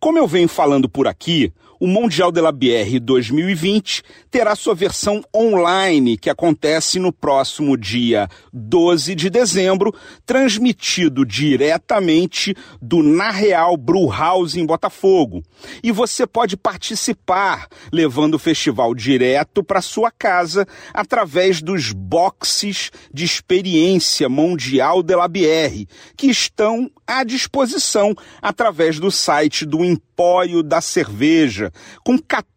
Como eu venho falando por aqui, o Mundial de la Bière 2020 terá sua versão online, que acontece no próximo dia 12 de dezembro, transmitido diretamente do Na Real Brew House em Botafogo. E você pode participar, levando o festival direto para sua casa através dos boxes de experiência Mundial de la Bière, que estão à disposição através do site do Empório da Cerveja, com 14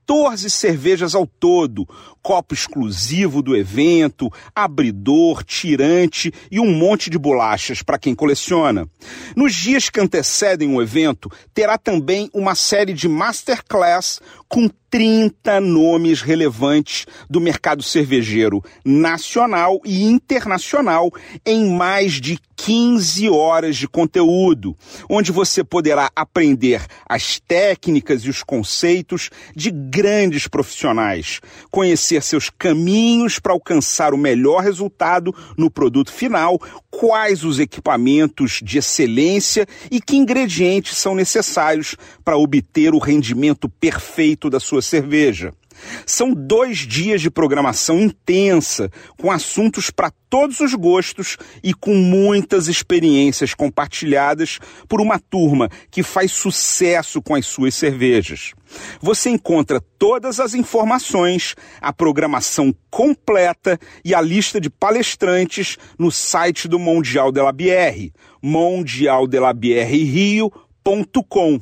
cervejas ao todo, copo exclusivo do evento, abridor, tirante e um monte de bolachas para quem coleciona. Nos dias que antecedem o evento, terá também uma série de masterclass com 30 nomes relevantes do mercado cervejeiro nacional e internacional em mais de 15 horas de conteúdo, onde você poderá aprender as técnicas e os conceitos de grandes profissionais, conhecer seus caminhos para alcançar o melhor resultado no produto final, quais os equipamentos de excelência e que ingredientes são necessários para obter o rendimento perfeito da sua cerveja. São dois dias de programação intensa, com assuntos para todos os gostos e com muitas experiências compartilhadas por uma turma que faz sucesso com as suas cervejas. Você encontra todas as informações, a programação completa e a lista de palestrantes no site do Mundial de la Bière, mondialdelabierrerio.com.